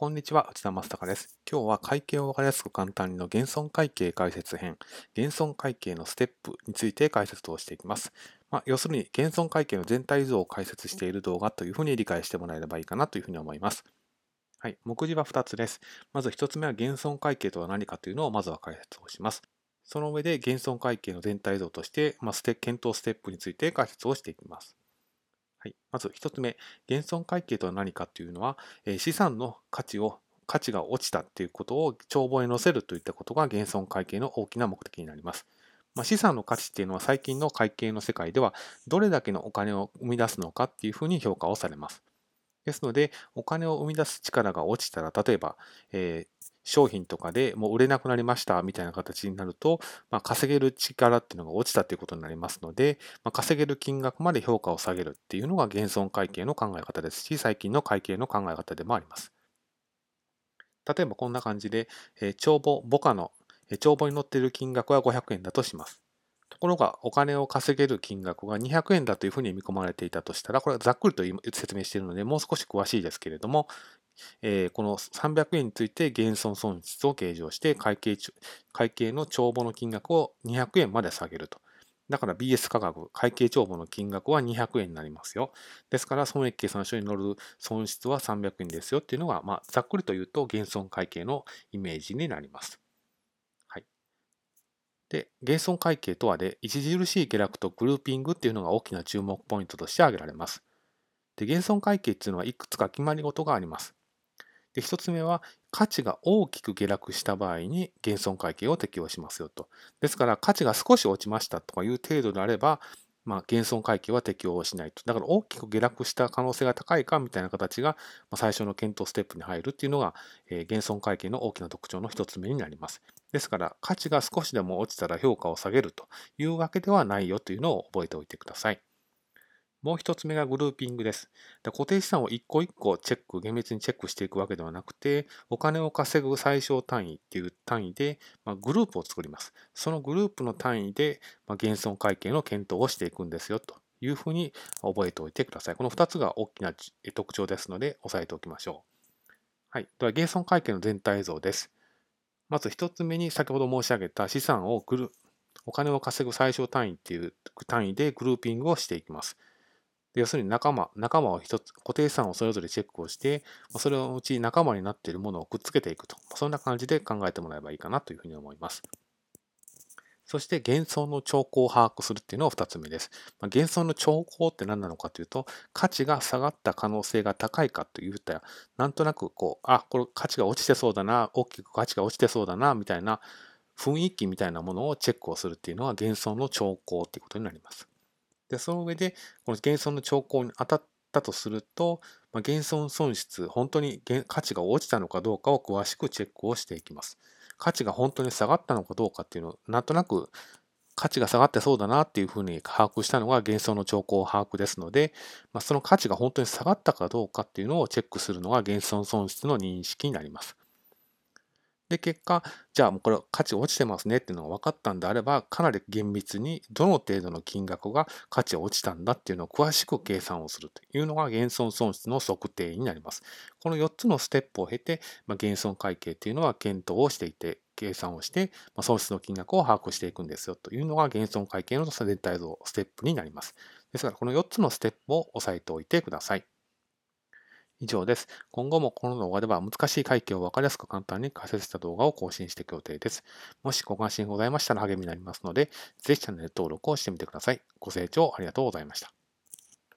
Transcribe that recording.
こんにちは、内田正孝です。今日は会計をわかりやすく簡単にの減損会計解説編、減損会計のステップについて解説をしていきます。まあ、要するに、減損会計の全体像を解説している動画というふうに理解してもらえればいいかなというふうに思います。はい、目次は2つです。まず1つ目は減損会計とは何かというのをまずは解説をします。その上で減損会計の全体像として、まあ、検討ステップについて解説をしていきます。はい、まず1つ目、減損会計とは何かというのは、え資産の価値を価値が落ちたということを帳簿へ載せるといったことが減損会計の大きな目的になります。まあ、資産の価値っていうのは最近の会計の世界ではどれだけのお金を生み出すのかっていうふうに評価をされます。ですので、お金を生み出す力が落ちたら、例えば、えー、商品とかでもう売れなくなりましたみたいな形になると、まあ、稼げる力っていうのが落ちたということになりますので、まあ、稼げる金額まで評価を下げるっていうのが減損会計の考え方ですし、最近の会計の考え方でもあります。例えばこんな感じで、えー、帳簿、母価の、えー、帳簿に載っている金額は500円だとします。ところが、お金を稼げる金額が200円だというふうに見込まれていたとしたら、これはざっくりと説明しているので、もう少し詳しいですけれども、えー、この300円について減損損失を計上して会計、会計の帳簿の金額を200円まで下げると。だから BS 価格、会計帳簿の金額は200円になりますよ。ですから、損益計算書に載る損失は300円ですよっていうのが、まあ、ざっくりと言うと減損会計のイメージになります。で、減損会計とはで、著しい下落とグルーピングっていうのが大きな注目ポイントとして挙げられます。で、減損会計っていうのはいくつか決まり事があります。で、一つ目は、価値が大きく下落した場合に減損会計を適用しますよと。ですから、価値が少し落ちましたとかいう程度であれば、まあ、減損会計は適用しないと。だから大きく下落した可能性が高いかみたいな形が、ま、最初の検討ステップに入るっていうのが、えー、減損会計の大きな特徴の一つ目になります。ですから、価値が少しでも落ちたら評価を下げるというわけではないよというのを覚えておいてください。もう一つ目がグルーピングです。で固定資産を一個一個チェック、厳密にチェックしていくわけではなくて、お金を稼ぐ最小単位っていう単位で、まあ、グループを作ります。そのグループの単位で、まあ、減損会計の検討をしていくんですよというふうに覚えておいてください。この2つが大きな特徴ですので、押さえておきましょう。はい。では、減損会計の全体像です。まず1つ目に先ほど申し上げた資産をグルお金を稼ぐ最小単位っていう単位でグルーピングをしていきます。要するに仲間、仲間を一つ、固定資産をそれぞれチェックをして、それのうち仲間になっているものをくっつけていくと。そんな感じで考えてもらえばいいかなというふうに思います。そして減損の兆候を把握するっていうのが2つ目です。まあ、減損の兆候って何なのかというと、価値が下がった可能性が高いかといったら、なんとなくこう、あ、これ価値が落ちてそうだな、大きく価値が落ちてそうだな、みたいな雰囲気みたいなものをチェックをするっていうのは減損の兆候っていうことになります。で、その上で、この減損の兆候に当たったとすると、まあ、減損損失、本当に価値が落ちたのかどうかを詳しくチェックをしていきます。価値が本当に下がったのかどうかっていうのを、なんとなく価値が下がってそうだなっていうふうに把握したのが幻想の兆候把握ですので、まあ、その価値が本当に下がったかどうかっていうのをチェックするのが幻想損失の認識になります。で、結果、じゃあもうこれ価値落ちてますねっていうのが分かったんであれば、かなり厳密にどの程度の金額が価値落ちたんだっていうのを詳しく計算をするというのが減損損失の測定になります。この4つのステップを経て、まあ、減損会計っていうのは検討をしていて、計算をして、まあ、損失の金額を把握していくんですよというのが減損会計の全体像ステップになります。ですから、この4つのステップを押さえておいてください。以上です。今後もこの動画では難しい会計を分かりやすく簡単に解説した動画を更新していく予定です。もしご関心ございましたら励みになりますので、ぜひチャンネル登録をしてみてください。ご清聴ありがとうございました。